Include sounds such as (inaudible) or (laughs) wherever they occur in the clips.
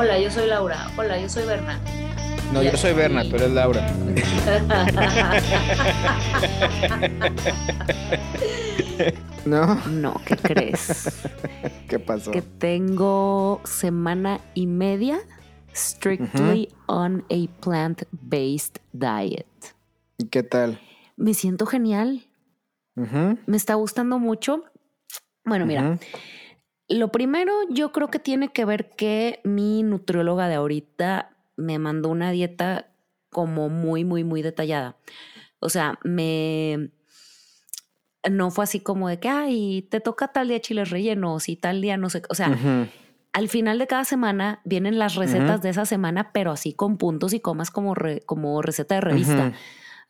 Hola, yo soy Laura. Hola, yo soy Berna. No, yo soy Berna, tú eres Laura. (laughs) ¿No? No, ¿qué crees? (laughs) ¿Qué pasó? Que tengo semana y media strictly on a plant-based diet. ¿Y qué tal? Me siento genial. Me está gustando mucho. Bueno, mira. Lo primero yo creo que tiene que ver que mi nutrióloga de ahorita me mandó una dieta como muy, muy, muy detallada. O sea, me... No fue así como de que, ay, te toca tal día chiles rellenos y tal día no sé, qué". o sea, al final de cada semana vienen las recetas de esa semana, pero así con puntos y comas como, re- como receta de revista,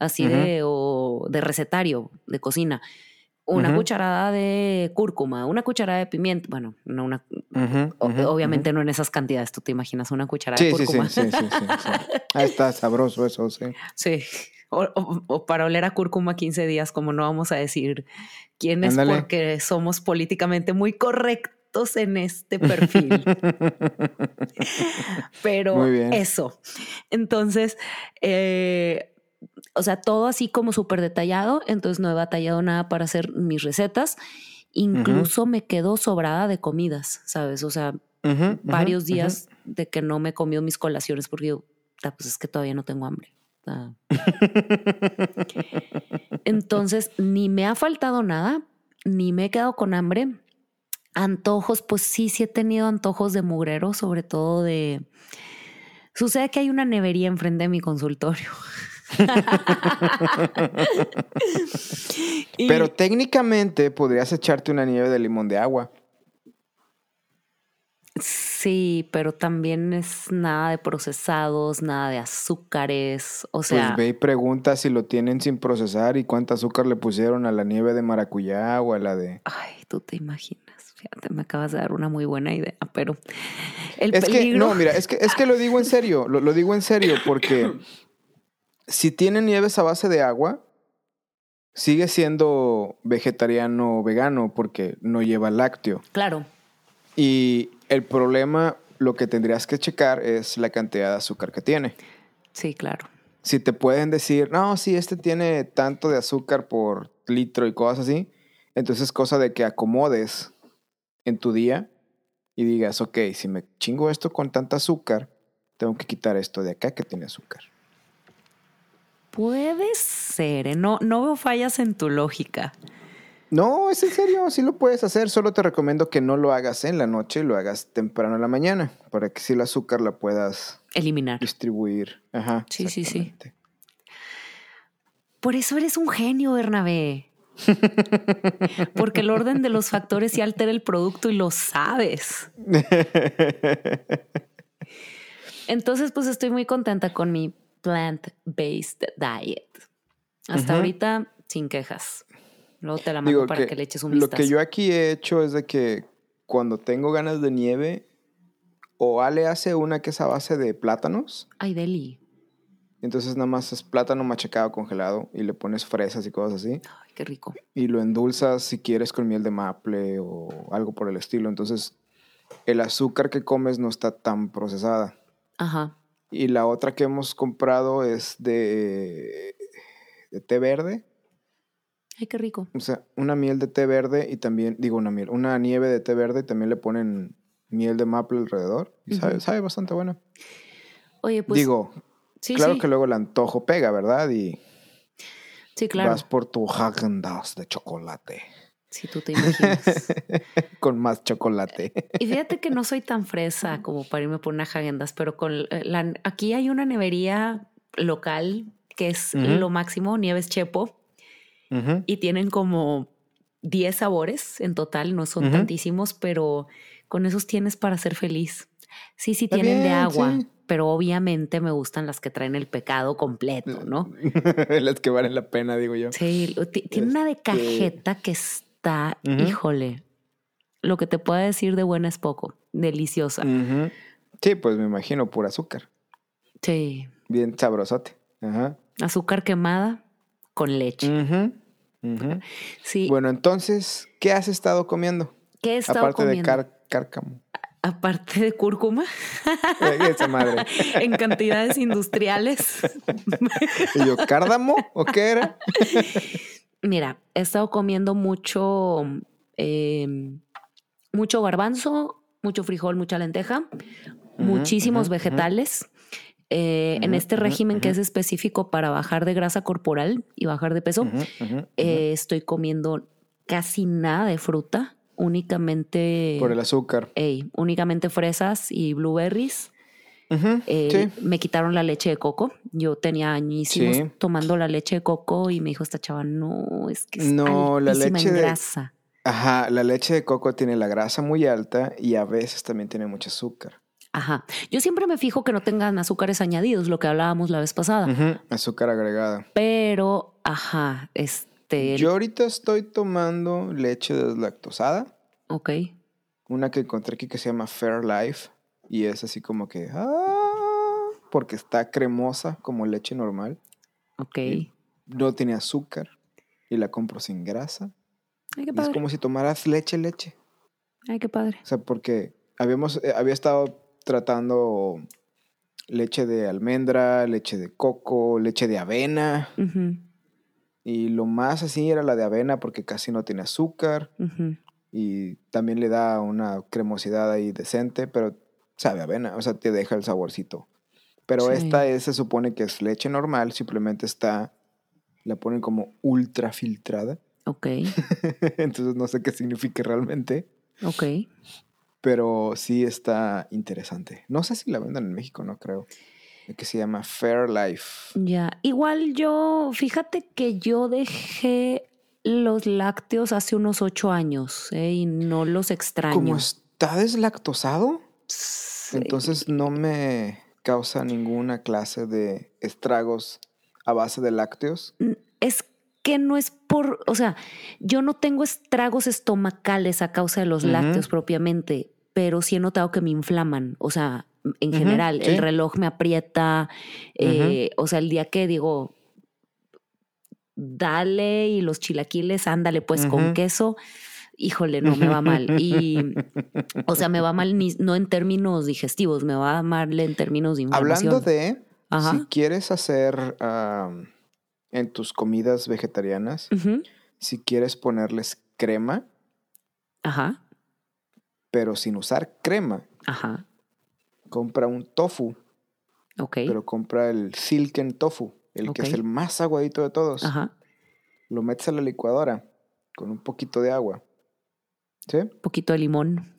así de, o de recetario de cocina. Una cucharada de cúrcuma, una cucharada de pimienta. Bueno, no una, o- obviamente no en esas cantidades. Tú te imaginas una cucharada Sí, de sí, cúrcuma. sí, sí, sí, sí. Ah, está sabroso eso, sí. (laughs) Sí. O, o- o para oler a cúrcuma 15 días, como no vamos a decir quién es, Ándale. porque somos políticamente muy correctos en este (laughs) perfil. (laughs) Pero eso. Entonces, eh, o sea, todo así como súper detallado. Entonces no he batallado nada para hacer mis recetas. Incluso me quedo sobrada de comidas, ¿sabes? O sea, Ujú, ujú, varios ujú. días de que no me he comido mis colaciones porque yo, "Ta, pues es que todavía no tengo hambre. Ah. (laughs) Entonces, ni me ha faltado nada, ni me he quedado con hambre. Antojos, pues sí, sí he tenido antojos de mugrero, sobre todo de... Sucede que hay una nevería enfrente de mi consultorio. (laughs) Y- Pero técnicamente podrías echarte una nieve de limón de agua. Sí, pero también es nada de procesados, nada de azúcares. O sea, pues ve y pregunta si lo tienen sin procesar y cuánto azúcar le pusieron a la nieve de maracuyá o a la de... ay, tú te imaginas. Fíjate, me acabas de dar una muy buena idea, pero el Es que, peligro. no, mira, es que, es que lo digo en serio, lo, lo digo en serio, porque (coughs) si tienen nieves a base de agua, sigue siendo vegetariano o vegano porque no lleva lácteo. Claro, Y el problema, lo que tendrías que checar es la cantidad de azúcar que tiene. sí, claro. Si te pueden decir, no, sí, este tiene tanto de azúcar por litro y cosas así, entonces es cosa de que acomodes en tu día y digas, ok, si me chingo esto con tanta azúcar, tengo que quitar esto de acá que tiene azúcar. Puede ser, ¿eh? no, no veo fallas en tu lógica. No, es en serio, sí lo puedes hacer, solo te recomiendo que no lo hagas en la noche, lo hagas temprano en la mañana, para que si el azúcar la puedas Eliminar. distribuir. Ajá. Sí, sí, sí. Por eso eres un genio, Bernabé. Porque el orden de los factores sí altera el producto y lo sabes. (laughs) Entonces, pues estoy muy contenta con mi plant-based diet. Hasta ahorita, sin quejas. Luego te la mando Digo para que, que le eches un Lo vistazo. que yo aquí he hecho es de que cuando tengo ganas de nieve, o Ale hace una que es a base de plátanos, Ay, Deli. entonces nada más es plátano machacado congelado y le pones fresas y cosas así, Ay, qué rico. y lo endulzas si quieres con miel de maple o algo por el estilo. Entonces el azúcar que comes no está tan procesada. Ajá. Y la otra que hemos comprado es de, de té verde. Ay, qué rico. O sea, una miel de té verde y también, digo una miel, una nieve de té verde y también le ponen miel de maple alrededor. Y sabe, sabe bastante buena. Oye, pues. digo, sí, claro sí. que luego el antojo pega, ¿verdad? Y Sí, claro. vas por tu Häagen-Dazs de chocolate. Si tú te imaginas. (laughs) Con más chocolate. Y fíjate que no (laughs) soy tan fresa como para irme por una Häagen-Dazs, pero con eh, la, aquí hay una nevería local que es lo máximo, Nieves Chepo, y tienen como 10 sabores en total, no son tantísimos, pero con esos tienes para ser feliz. Sí, sí Está tienen de agua, sí. pero obviamente me gustan las que traen el pecado completo, ¿no? (laughs) Las que valen la pena, digo yo. Sí, tiene una de Este- cajeta que está, híjole, lo que te puedo decir de buena es poco, deliciosa. Sí, pues me imagino, pura azúcar. Sí, Bien sabrosote. Ajá. azúcar quemada con leche. Ujú. Sí, Bueno, entonces, ¿qué has estado comiendo? ¿qué he estado Aparte comiendo? de car- cárcamo. aparte de cúrcuma, Esa madre. (laughs) en cantidades industriales. Y yo, ¿cárdamo? ¿O qué era? (laughs) Mira, he estado comiendo mucho, eh, mucho garbanzo, mucho frijol, mucha lenteja, muchísimos vegetales. Eh, en este régimen que es específico para bajar de grasa corporal y bajar de peso, eh, estoy comiendo casi nada de fruta, únicamente, Por el azúcar. ey, únicamente fresas y blueberries. Eh, sí. Me quitaron la leche de coco. Yo tenía añísimos Sí. tomando la leche de coco y me dijo esta chava, no, es que es No, la altísima leche en de- grasa. Ajá, la leche de coco tiene la grasa muy alta y a veces también tiene mucho azúcar. Ajá. Yo siempre me fijo que no tengan azúcares añadidos, lo que hablábamos la vez pasada. Ujú, Azúcar agregada. Pero, ajá, este. Yo ahorita estoy tomando leche deslactosada, Ok. una que encontré aquí que se llama Fairlife y es así como que ah, porque está cremosa como leche normal, Ok. No tiene azúcar y la compro sin grasa. Ay, qué Y es padre. como si tomaras leche leche. Ay, qué padre. O sea, porque habíamos, eh, había estado tratando leche de almendra, leche de coco, leche de avena. Y lo más así era la de avena porque casi no tiene azúcar y también le da una cremosidad ahí decente, pero sabe a avena, o sea, te deja el saborcito. Pero Sí. esta es, se supone que es leche normal, simplemente está, la ponen como ultra filtrada. Ok. (laughs) Entonces no sé qué significa realmente, Ok. pero sí está interesante. No sé si la vendan en México, no creo. Que se llama Fairlife. Ya. Igual yo, fíjate que yo dejé los lácteos hace unos ocho años ¿eh? y no los extraño. Como está deslactosado. Entonces no me causa ninguna clase de estragos a base de lácteos. Es que no es por, o sea, yo no tengo estragos estomacales a causa de los lácteos propiamente, pero sí he notado que me inflaman, o sea, en general, sí. el reloj me aprieta, eh, o sea, el día que digo, dale y los chilaquiles, ándale pues con queso, híjole, no me va mal. (laughs) Y, o sea, me va mal ni- no en términos digestivos, me va mal en términos de inflamación. Hablando de, Ajá. si quieres hacer en tus comidas vegetarianas, si quieres ponerles crema, Ajá, pero sin usar crema, ajá, compra un tofu, ok. pero compra el silken tofu, el que es el más aguadito de todos. Ajá. Lo metes a la licuadora con un poquito de agua, ¿sí? poquito de limón.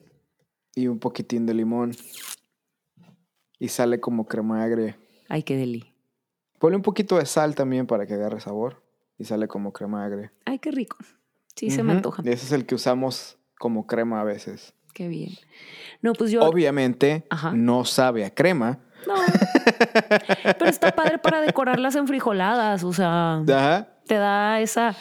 Y un poquitín de limón. Y sale como crema agria. Ay, qué deli. Ponle un poquito de sal también para que agarre sabor. Y sale como crema agria. Ay, qué rico. Sí, se me antoja. Y ese es el que usamos como crema a veces. Qué bien. No, pues yo. Obviamente Ajá. no sabe a crema. No. Pero está padre para decorar las enfrijoladas. O sea, Ajá. te da esa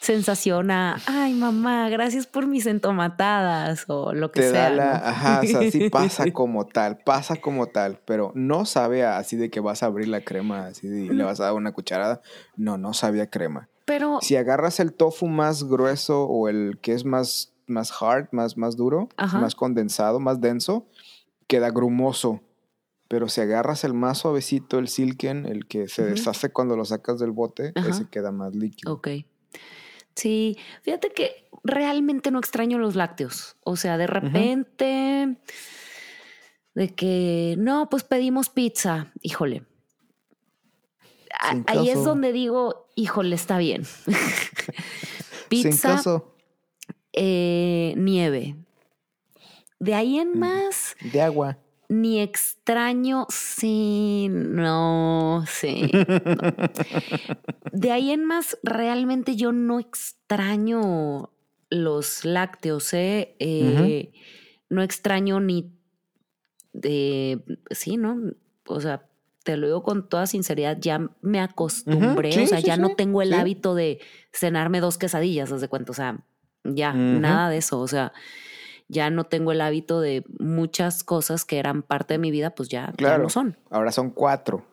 sensación a, ay, mamá, gracias por mis entomatadas o lo que Te sea. da la. ¿no? Ajá, o sea, sí (laughs) pasa como tal, pasa como tal, pero no sabe a- así de que vas a abrir la crema así de- y le vas a dar una cucharada. No, no sabía crema. Pero, Si agarras el tofu más grueso o el que es más, más hard, más, más duro, Ajá. más condensado, más denso, queda grumoso. Pero si agarras el más suavecito, el silken, el que se deshace cuando lo sacas del bote, Ajá. ese queda más líquido. ok. Sí, fíjate que realmente no extraño los lácteos. O sea, de repente, de que, no, pues pedimos pizza. Híjole. A- Sin Ahí es donde digo, híjole, está bien. (laughs) Sin pizza, caso eh, nieve. De ahí en más, de agua. Ni extraño, sí, no, sí. no. (laughs) De ahí en más, realmente yo no extraño los lácteos, ¿eh? Eh, No extraño ni de, sí, ¿no? O sea, te lo digo con toda sinceridad, ya me acostumbré, Sí, o sea, sí, ya sí, no tengo el hábito de cenarme dos quesadillas, haz de cuenta, o sea, ya, nada de eso, o sea, ya no tengo el hábito de muchas cosas que eran parte de mi vida, pues ya, ya no son. Ahora son cuatro.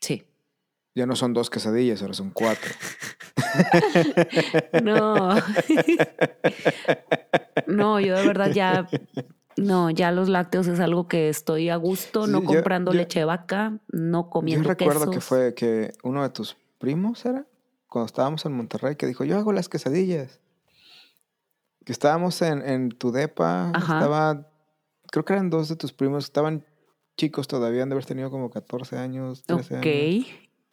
Sí. Ya no son dos quesadillas, ahora son cuatro. (laughs) No. (laughs) no, yo de verdad ya No, ya los lácteos es algo que estoy a gusto, Sí, no yo- comprando yo- leche de vaca, no Yo comiendo recuerdo que fue que uno de tus primos era, cuando estábamos en Monterrey, que dijo, yo hago las quesadillas. Que estábamos en, en tu depa, Ajá. estaba, creo que eran dos de tus primos, estaban chicos todavía, han de haber tenido como 14 años, 13 Ok. años.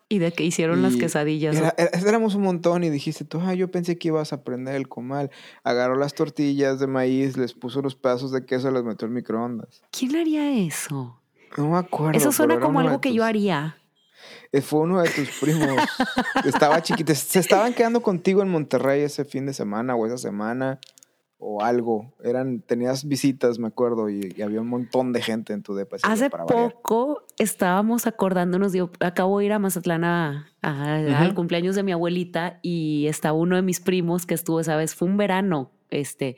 ¿Y de qué hicieron las quesadillas? Era- era- éramos un montón y dijiste tú, ah, yo pensé que ibas a aprender el comal. Agarró las tortillas de maíz, les puso los pedazos de queso y las metió al microondas. ¿Quién haría eso? No me acuerdo. Eso suena como algo que yo haría. Eh, Fue uno de tus primos. (laughs) Estaba chiquito. Se estaban quedando contigo en Monterrey ese fin de semana o esa semana o algo. Eran, tenías visitas, me acuerdo, y, y había un montón de gente en tu depa. Hace para variar. poco estábamos acordándonos, digo, acabo de ir a Mazatlán a- al cumpleaños de mi abuelita y estaba uno de mis primos que estuvo esa vez, fue un verano, este,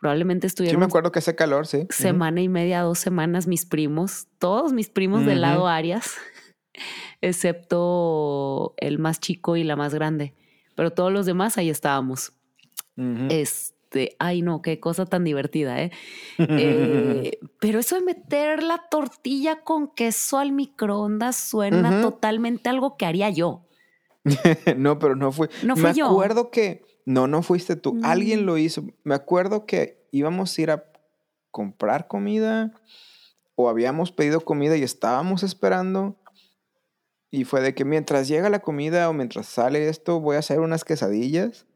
probablemente Sí, estuvieron me acuerdo que hace calor, sí. Semana y media, dos semanas mis primos, todos mis primos del lado. Arias, (laughs) excepto el más chico y la más grande, pero todos los demás ahí estábamos. Ujú. Este, ay no, qué cosa tan divertida, ¿eh? (laughs) Eh, pero eso de meter la tortilla con queso al microondas suena totalmente algo que haría yo. (laughs) no, pero no fui. No Me fui yo. acuerdo que. No, no fuiste tú. Mm. Alguien lo hizo. Me acuerdo que íbamos a ir a comprar comida o habíamos pedido comida y estábamos esperando. Y fue de que mientras llega la comida o mientras sale esto, voy a hacer unas quesadillas.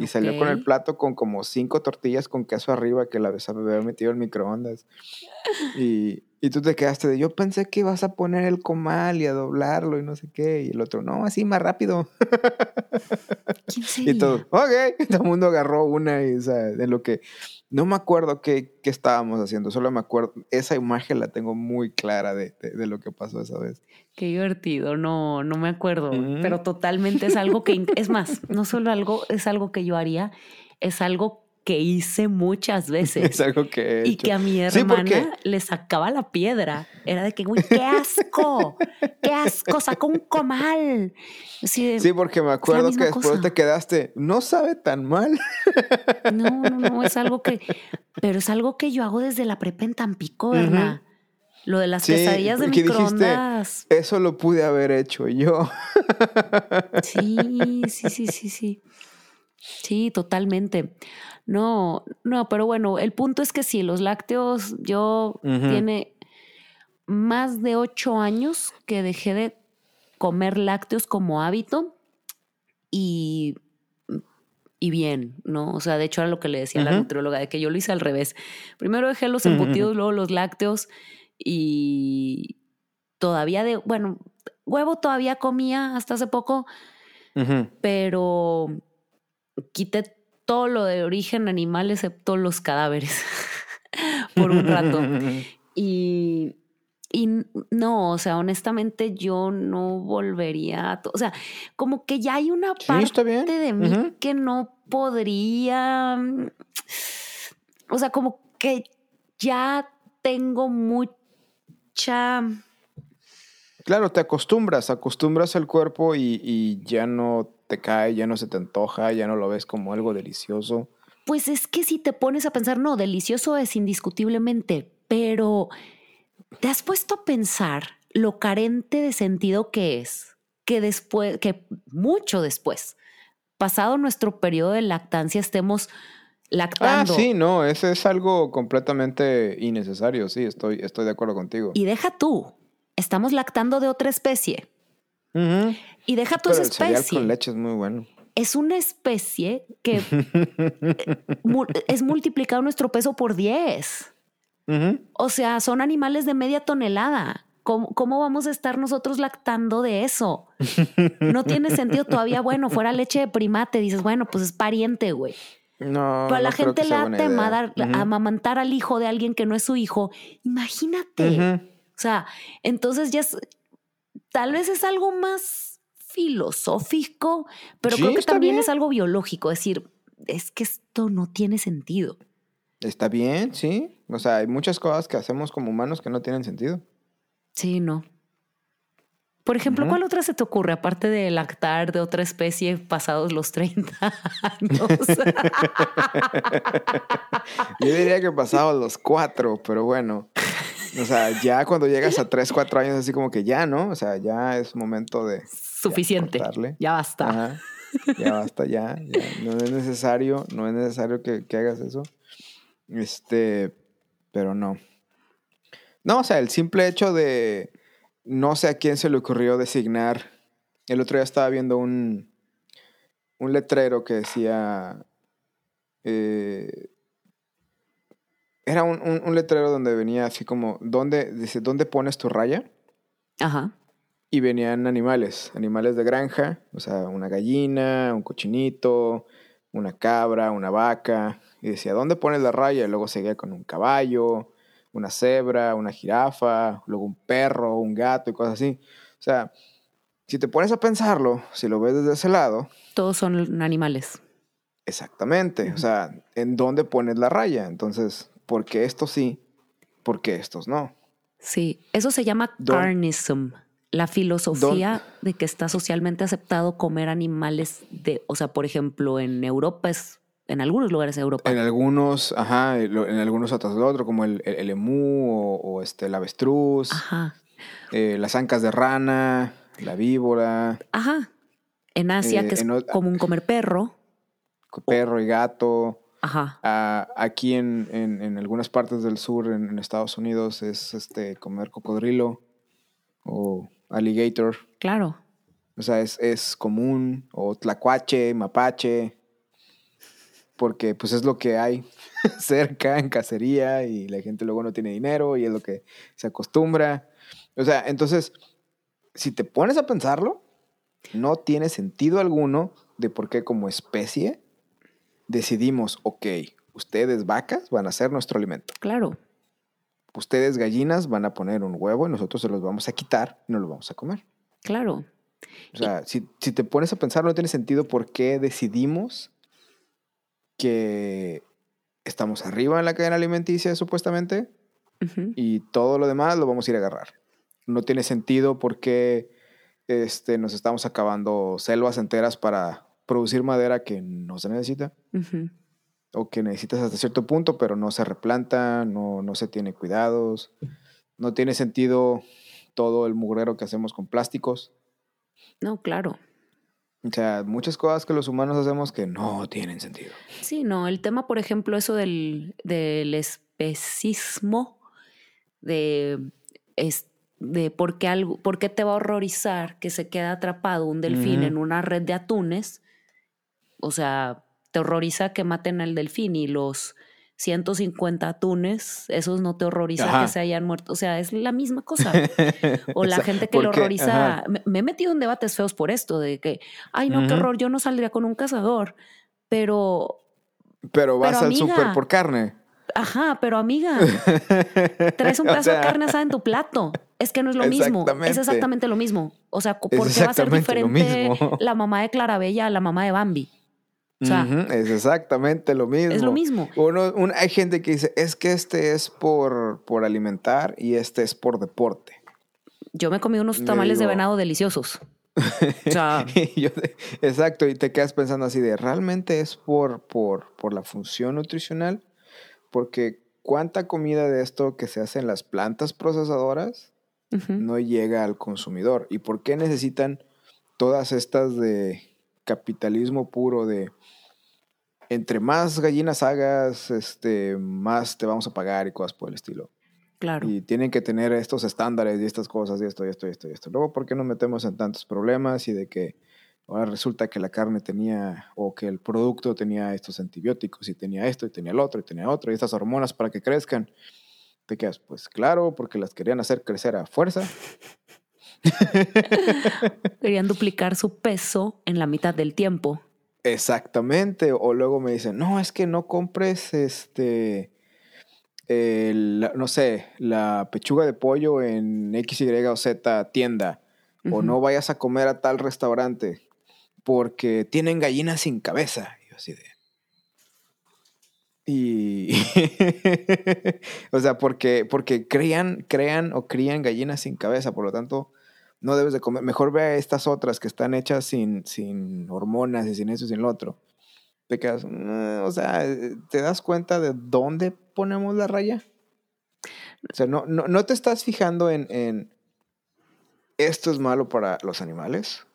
Y salió con el plato con como cinco tortillas con queso arriba que la había metido en microondas. (laughs) Y, y tú te quedaste de, yo pensé que ibas a poner el comal y a doblarlo y no sé qué. Y el otro, no, así más rápido. (laughs) Y todo, ok. (laughs) Todo el mundo agarró una y, o sea, de lo que. No me acuerdo qué, qué estábamos haciendo, solo me acuerdo. Esa imagen la tengo muy clara de, de- de lo que pasó esa vez. Qué divertido, no, no me acuerdo, pero totalmente es algo que, es más, no solo algo, es algo que yo haría, es algo que hice muchas (laughs) veces. Es algo que he Y hecho. que a mi Sí, hermana le sacaba la piedra. Era de que, güey, qué asco, qué asco, sacó un comal. De, Sí, porque me acuerdo que después cosa. te quedaste, no sabe tan mal. No, no, no, es algo que, pero es algo que yo hago desde la prepa en Tampico, ¿verdad? Lo de las Sí, quesadillas de dijiste, microondas. Eso lo pude haber hecho yo. Sí, sí, sí, sí, sí. Sí, totalmente. No, no, pero bueno, el punto es que sí, los lácteos, yo tiene más de ocho años que dejé de comer lácteos como hábito y, y bien, ¿no? O sea, de hecho era lo que le decía a la nutrióloga, de que yo lo hice al revés. Primero dejé los embutidos, luego los lácteos y todavía de, bueno, huevo todavía comía hasta hace poco, pero quité todo lo de origen animal excepto los cadáveres (laughs) por un rato. (laughs) Y, y no, o sea, honestamente yo no volvería a... O sea, como que ya hay una Sí, parte de mí que no podría... O sea, como que ya tengo mucha... Claro, te acostumbras, acostumbras al cuerpo y, y ya no te cae, ya no se te antoja, ya no lo ves como algo delicioso. Pues es que si te pones a pensar, no, delicioso es indiscutiblemente, pero ¿te has puesto a pensar lo carente de sentido que es? Que después, que mucho después, pasado nuestro periodo de lactancia, estemos Ah, lactando. sí, no, ese es algo completamente innecesario, sí, estoy, estoy de acuerdo contigo. Y deja tú, estamos lactando de otra especie. Y deja Pero esa especie. con leche es muy bueno. Es una especie que eh, (laughs) es multiplicado nuestro peso por 10. Ujú. O sea, son animales de media tonelada. ¿Cómo, cómo vamos a estar nosotros lactando de eso? (laughs) No tiene sentido todavía. Bueno, fuera leche de primate, dices, bueno, pues es pariente, güey. No, Pero a la no gente le tema dar- Ujú. amamantar al hijo de alguien que no es su hijo. Imagínate. O sea, entonces ya es, tal vez es algo más filosófico, pero Sí, creo que también bien. es algo biológico. Es decir, es que esto no tiene sentido. Está bien, sí. O sea, hay muchas cosas que hacemos como humanos que no tienen sentido. Sí, no. Por ejemplo. ¿cuál otra se te ocurre aparte de lactar de otra especie pasados los 30 años? (laughs) Yo diría que pasado los cuatro, pero bueno. O sea, ya cuando llegas a tres, cuatro años, así como que ya, ¿no? O sea, ya es momento de. Suficiente. cortarle. Ya basta. Ajá. Ya basta, ya, ya. No es necesario, no es necesario que, que hagas eso. Este, pero no. No, o sea, el simple hecho de. No sé a quién se le ocurrió designar. El otro día estaba viendo un. Un letrero que decía. eh, era un, un- un letrero donde venía así como. ¿Dónde, dice, ¿dónde pones tu raya? Ajá. Y venían animales, animales de granja, o sea, una gallina, un cochinito, una cabra, una vaca. Y decía, ¿dónde pones la raya? Y luego seguía con un caballo, una cebra, una jirafa, luego un perro, un gato y cosas así. O sea, si te pones a pensarlo, si lo ves desde ese lado, Todos son animales. exactamente, o sea, ¿en dónde pones la raya? Entonces, ¿por qué estos sí? ¿Por qué estos no? Sí, eso se llama Don- carnism, la filosofía de que está socialmente aceptado comer animales de, o sea, por ejemplo, en Europa es, en algunos lugares de Europa. En algunos, ajá, en algunos otros del otro, como el, el, el emú o, o, este, el avestruz, Ajá, eh, las ancas de rana, la víbora, ajá. En Asia, Eh, que es en común comer perro. perro y gato. Ajá, Ah, aquí en, en, en algunas partes del sur, en, en Estados Unidos, es este comer cocodrilo o alligator. claro. O sea, es, es común. O tlacuache, mapache. Porque pues es lo que hay (laughs) cerca en cacería y la gente luego no tiene dinero y es lo que se acostumbra. O sea, entonces, si te pones a pensarlo, no tiene sentido alguno de por qué como especie decidimos, ok, ustedes vacas van a ser nuestro alimento. Claro, Ustedes gallinas van a poner un huevo y nosotros se los vamos a quitar y no los vamos a comer. claro. O sea, si, si te pones a pensar, no tiene sentido por qué decidimos que estamos arriba en la cadena alimenticia, supuestamente, y todo lo demás lo vamos a ir a agarrar. No tiene sentido por qué este, nos estamos acabando selvas enteras para producir madera que no se necesita, o que necesitas hasta cierto punto, pero no se replanta, no, no se tiene cuidados. No tiene sentido todo el mugrero que hacemos con plásticos. No, claro. O sea, muchas cosas que los humanos hacemos que no tienen sentido. Sí, no, el tema, por ejemplo, eso del, del especismo, de, es, de por, qué algo, por qué te va a horrorizar que se quede atrapado un delfín en una red de atunes. O sea, te horroriza que maten al delfín y los 150 atunes, esos no te horroriza Ajá. que se hayan muerto. O sea, es la misma (laughs) cosa. O la sea, gente que le porque- horroriza. Me, me he metido en debates feos por esto, de que, ay, no, qué horror, yo no saldría con un cazador. Pero, Pero vas Pero, al súper por carne. ajá, pero amiga, (laughs) traes un O pedazo de carne asada en tu plato. Es que no es lo mismo. Es Exactamente. lo mismo. O sea, ¿por qué va a ser lo diferente la mamá de Clarabella a la mamá de Bambi? O sea, Ujú, es exactamente lo mismo. es lo mismo. Uno, un- hay gente que dice, es que este es por, por alimentar y este es por deporte. Yo me comí unos Le tamales de venado deliciosos. (laughs) O sea, Y yo de- exacto, y te quedas pensando así de, ¿realmente es por, por, por la función nutricional? Porque cuánta comida de esto que se hace en las plantas procesadoras no llega al consumidor. ¿Y por qué necesitan todas estas de capitalismo puro de entre más gallinas hagas, este, más te vamos a pagar y cosas por el estilo? claro. Y tienen que tener estos estándares y estas cosas y esto y esto y esto y esto. Luego, ¿por qué nos metemos en tantos problemas y de que ahora resulta que la carne tenía o que el producto tenía estos antibióticos y tenía esto y tenía el otro y tenía otro y estas hormonas para que crezcan? Te quedas, pues claro, porque las querían hacer crecer a fuerza. (laughs) (laughs) Querían duplicar su peso en la mitad del tiempo. Exactamente. O luego me dicen, no, es que no compres este, el- no sé, la pechuga de pollo en X, Y o Z tienda. O no vayas a comer a tal restaurante porque tienen gallinas sin cabeza. Y yo así de... Y... (laughs) o sea, porque, porque crean, crean o crían gallinas sin cabeza. Por lo tanto, No debes de comer. Mejor ve a estas otras que están hechas sin, sin hormonas y sin eso y sin lo otro. Te quedas, "Mm", o sea, ¿te das cuenta de dónde ponemos la raya? O sea, no, no, no te estás fijando en, en esto es malo para los animales.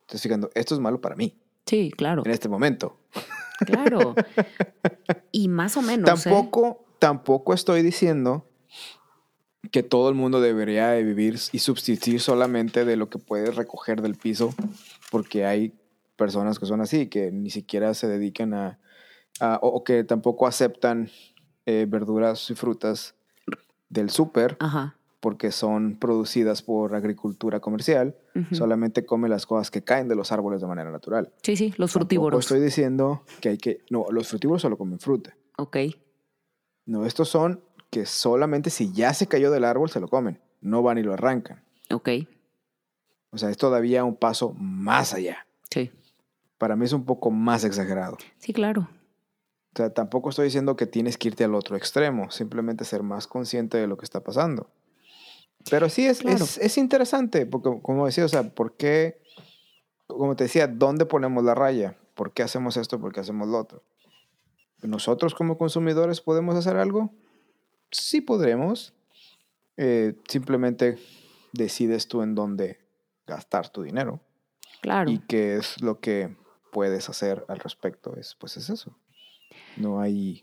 Te estás fijando, esto es malo para mí Sí, claro, en este momento. claro. (laughs) Y más o menos. ¿eh? tampoco, tampoco estoy diciendo que todo el mundo debería de vivir y subsistir solamente de lo que puedes recoger del piso, porque hay personas que son así, que ni siquiera se dedican a, a- o, o que tampoco aceptan eh, verduras y frutas del súper porque son producidas por agricultura comercial, solamente come las cosas que caen de los árboles de manera natural. Sí, sí, los Tampoco frutívoros. estoy diciendo que hay que, no, los frutívoros solo comen fruta. Ok. No, estos son que solamente si ya se cayó del árbol se lo comen, no van y lo arrancan. Ok. O sea, es todavía un paso más allá. Sí. Para mí es un poco más exagerado. Sí, claro. O sea, tampoco estoy diciendo que tienes que irte al otro extremo, simplemente ser más consciente de lo que está pasando. Pero sí es, Claro. es, es interesante, porque como decía, o sea, ¿por qué, como te decía, dónde ponemos la raya? ¿Por qué hacemos esto? ¿Por qué hacemos lo otro? ¿Nosotros como consumidores podemos hacer algo? Sí podremos. Eh, simplemente decides tú en dónde gastar tu dinero. Claro. Y qué es lo que puedes hacer al respecto. Es, pues es eso. No hay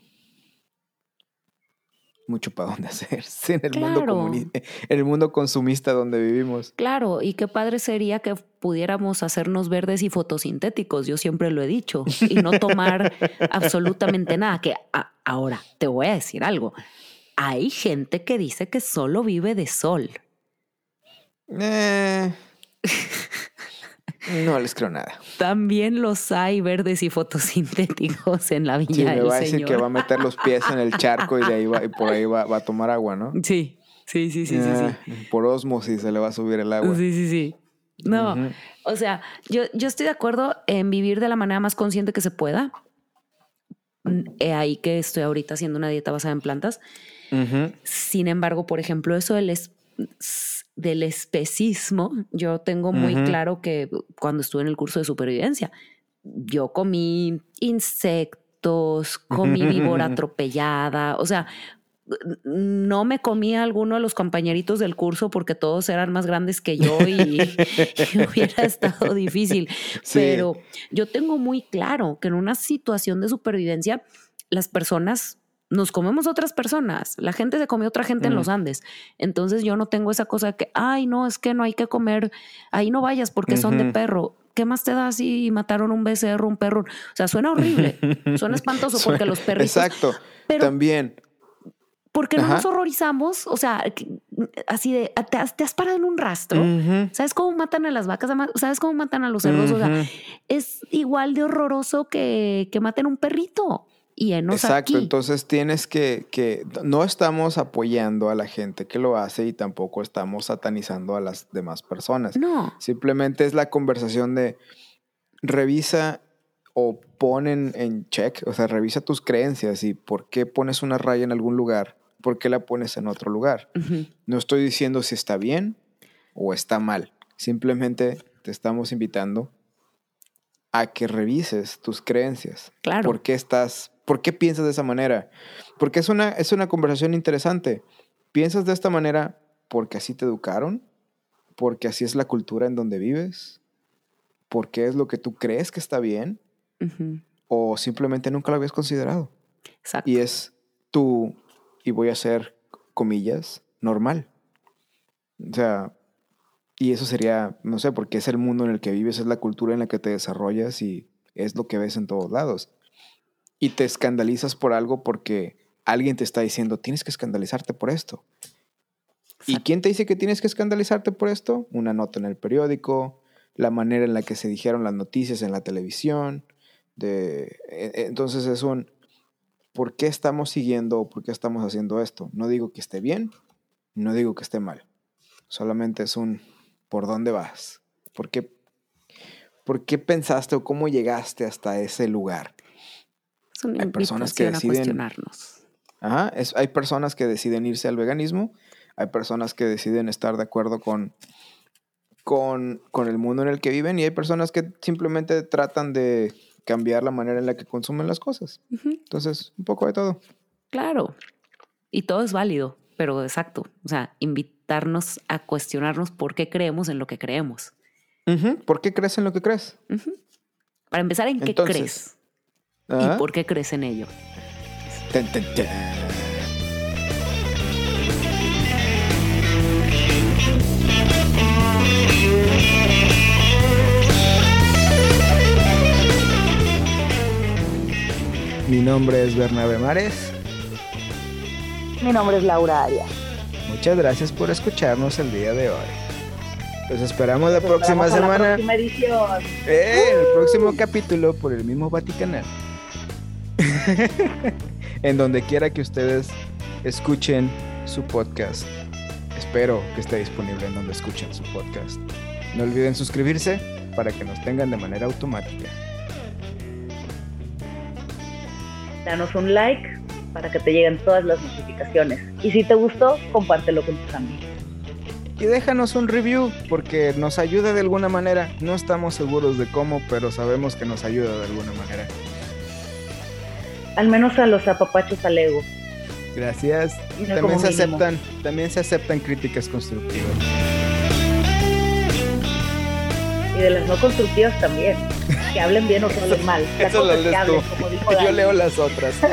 mucho para dónde (laughs) hacerse en el, mundo Claro. en el mundo consumista donde vivimos. Claro, y qué padre sería que pudiéramos hacernos verdes y fotosintéticos, yo siempre lo he dicho, y no tomar (laughs) absolutamente nada. Que ahora te voy a decir algo. Hay gente que dice que solo vive de sol. Eh, no les creo nada. También los hay verdes y fotosintéticos en la viña Sí, me va a decir Señor. que va a meter los pies en el charco y de ahí va, y por ahí va, va a tomar agua, ¿no? Sí, sí, sí, sí, sí, Ah, Por osmosis se le va a subir el agua. sí. Sí, sí. No, o sea, yo, yo estoy de acuerdo en vivir de la manera más consciente que se pueda. Mm, He ahí que estoy ahorita haciendo una dieta basada en plantas. Sin embargo, por ejemplo, eso del, es- del especismo, yo tengo muy claro que cuando estuve en el curso de supervivencia, yo comí insectos, comí víbora (laughs) atropellada, o sea, no me comí a alguno de los compañeritos del curso porque todos eran más grandes que yo y, (laughs) y hubiera estado difícil. Sí. Pero yo tengo muy claro que en una situación de supervivencia, las personas nos comemos otras personas. La gente se comió otra gente en Mm. los Andes. Entonces yo no tengo esa cosa de que, ay, no, es que no hay que comer, ahí no vayas porque son de perro. ¿Qué más te da si mataron un becerro, un perro? O sea, suena horrible, (laughs) suena espantoso porque los perritos, Exacto. pero- También. porque no Ajá. nos horrorizamos, o sea, así de, te has, te has parado en un rastro. ¿Sabes cómo matan a las vacas? ¿Sabes cómo matan a los cerdos? O sea, es igual de horroroso que, que maten un perrito. Y enos Exacto, aquí. entonces tienes que, que, no estamos apoyando a la gente que lo hace y tampoco estamos satanizando a las demás personas. No, Simplemente es la conversación de revisa o ponen en check, o sea, revisa tus creencias y por qué pones una raya en algún lugar, por qué la pones en otro lugar. No estoy diciendo si está bien o está mal. Simplemente te estamos invitando a que revises tus creencias. Claro. ¿Por qué estás, por qué piensas de esa manera? Porque es una, es una conversación interesante. ¿Piensas de esta manera porque así te educaron? ¿Porque así es la cultura en donde vives? ¿Porque es lo que tú crees que está bien? ¿O simplemente nunca lo habías considerado? Exacto. y es tu, y voy a hacer comillas, normal. O sea, y eso sería, no sé, porque es el mundo en el que vives, es la cultura en la que te desarrollas y es lo que ves en todos lados. Y te escandalizas por algo porque alguien te está diciendo, tienes que escandalizarte por esto. ¿Y quién te dice que tienes que escandalizarte por esto? Una nota en el periódico, la manera en la que se dijeron las noticias en la televisión. De, e- e- entonces es un, ¿por qué estamos siguiendo o por qué estamos haciendo esto? No digo que esté bien, no digo que esté mal. Solamente es un, ¿por dónde vas? ¿Por qué, por qué pensaste o cómo llegaste hasta ese lugar? Es una hay personas que a deciden- cuestionarnos. Ajá, es- hay personas que deciden irse al veganismo, hay personas que deciden estar de acuerdo con con, con el mundo en el que viven y hay personas que simplemente tratan de cambiar la manera en la que consumen las cosas. Entonces, un poco de todo. Claro. Y todo es válido, pero exacto. O sea, invitarnos a cuestionarnos por qué creemos en lo que creemos. ¿Por qué crees en lo que crees? Para empezar, ¿en qué crees? ¿Ah? ¿Y por qué crees en ello? Tan, tan, tan. Mi nombre es Bernabé Mares. Mi nombre es Laura Arias. Muchas gracias por escucharnos el día de hoy. Los esperamos la Nos próxima La semana próxima edición. eh, el próximo capítulo por el mismo Vaticanal. (laughs) en donde quiera que ustedes escuchen su podcast. Espero que esté disponible en donde escuchen su podcast. No olviden suscribirse para que nos tengan de manera automática. Danos un like para que te lleguen todas las notificaciones. Y si te gustó, compártelo con tus amigos. Y déjanos un review porque nos ayuda de alguna manera. No estamos seguros de cómo, pero sabemos que nos ayuda de alguna manera. Al menos a los apapachos al ego. Gracias. Mira, También se mínimo. aceptan, también se aceptan críticas constructivas. Y de las no constructivas también. Que hablen bien o que hablen mal. (laughs) La Eso lo tú. como dijo (laughs) Yo leo las otras. (laughs)